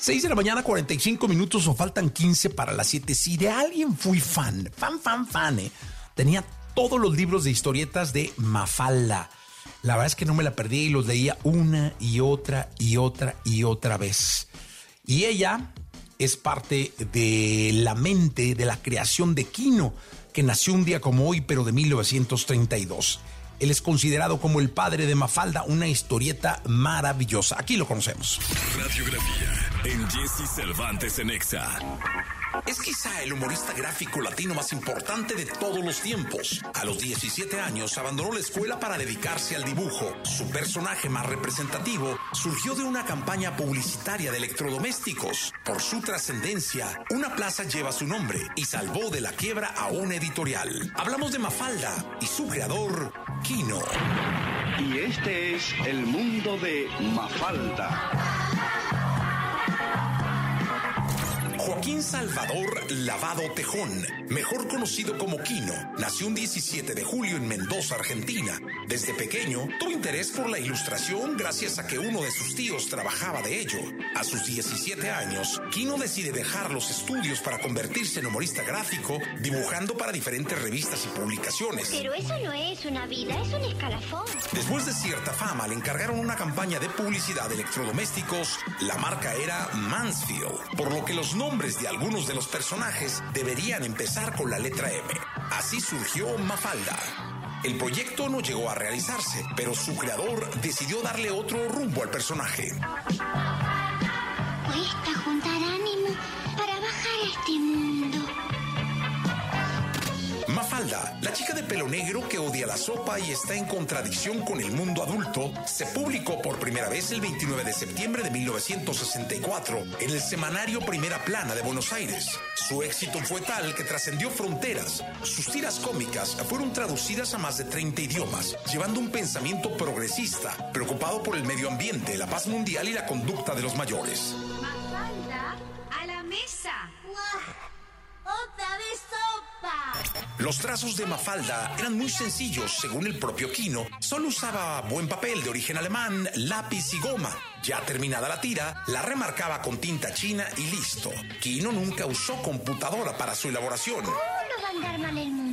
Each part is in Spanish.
6 de la mañana, 45 minutos o faltan 15 para las 7. Si de alguien fui fan, fan, fan, fan, ¿eh? tenía todos los libros de historietas de Mafalda. La verdad es que no me la perdí y los leía una y otra y otra y otra vez. Y ella es parte de la mente de la creación de Kino, que nació un día como hoy, pero de 1932. Él es considerado como el padre de Mafalda, una historieta maravillosa. Aquí lo conocemos. Radiografía en Jesse Cervantes. Es quizá el humorista gráfico latino más importante de todos los tiempos. A los 17 años abandonó la escuela para dedicarse al dibujo. Su personaje más representativo surgió de una campaña publicitaria de electrodomésticos. Por su trascendencia, una plaza lleva su nombre y salvó de la quiebra a una editorial. Hablamos de Mafalda y su creador, Kino. Y este es el mundo de Mafalda. Salvador Lavado Tejón, mejor conocido como Quino, nació un 17 de julio en Mendoza, Argentina. Desde pequeño tuvo interés por la ilustración gracias a que uno de sus tíos trabajaba de ello. A sus 17 años, Quino decide dejar los estudios para convertirse en humorista gráfico, dibujando para diferentes revistas y publicaciones. Pero eso no es una vida, es un escalafón. Después de cierta fama, le encargaron una campaña de publicidad de electrodomésticos. La marca era Mansfield, por lo que los nombres nombres de algunos de los personajes deberían empezar con la letra M. Así surgió Mafalda. El proyecto no llegó a realizarse, pero su creador decidió darle otro rumbo al personaje. Cuesta juntar ánimo La chica de pelo negro que odia la sopa y está en contradicción con el mundo adulto, se publicó por primera vez el 29 de septiembre de 1964 en el semanario Primera Plana de Buenos Aires. Su éxito fue tal que trascendió fronteras. Sus tiras cómicas fueron traducidas a más de 30 idiomas, llevando un pensamiento progresista, preocupado por el medio ambiente, la paz mundial y la conducta de los mayores. Mafalda, a la mesa. ¡Otra vez sopa! Los trazos de Mafalda eran muy sencillos, según el propio Kino. Solo usaba buen papel de origen alemán, lápiz y goma. Ya terminada la tira, la remarcaba con tinta china y listo. Kino nunca usó computadora para su elaboración. ¿Cómo no va a andar mal el mundo?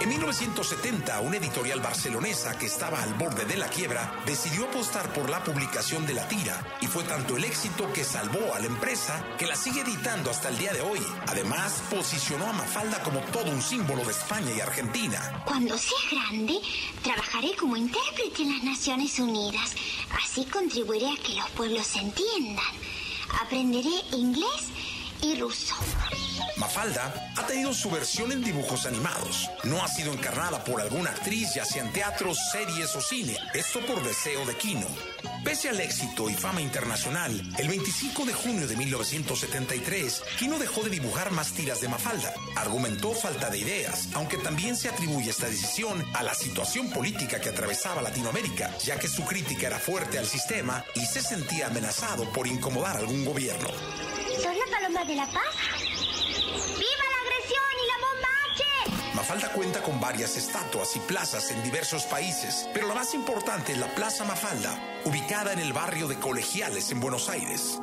En 1970, una editorial barcelonesa que estaba al borde de la quiebra decidió apostar por la publicación de la tira y fue tanto el éxito que salvó a la empresa que la sigue editando hasta el día de hoy. Además, posicionó a Mafalda como todo un símbolo de España y Argentina. Cuando sea grande, trabajaré como intérprete en las Naciones Unidas. Así contribuiré a que los pueblos se entiendan. Aprenderé inglés y ruso. Mafalda ha tenido su versión en dibujos animados. No ha sido encarnada por alguna actriz, ya sea en teatros, series o cine. Esto por deseo de Kino. Pese al éxito y fama internacional, el 25 de junio de 1973, Kino dejó de dibujar más tiras de Mafalda. Argumentó falta de ideas, aunque también se atribuye esta decisión a la situación política que atravesaba Latinoamérica, ya que su crítica era fuerte al sistema y se sentía amenazado por incomodar algún gobierno. ¿Son la paloma de la paz? ¡Viva la agresión y la bomba H! Mafalda cuenta con varias estatuas y plazas en diversos países, pero la más importante es la Plaza Mafalda, ubicada en el barrio de Colegiales en Buenos Aires.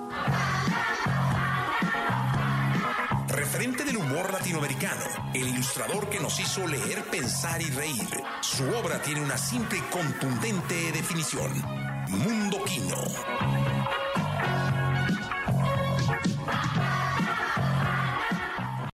Referente del humor latinoamericano, el ilustrador que nos hizo leer, pensar y reír. Su obra tiene una simple y contundente definición. Mundo Quino.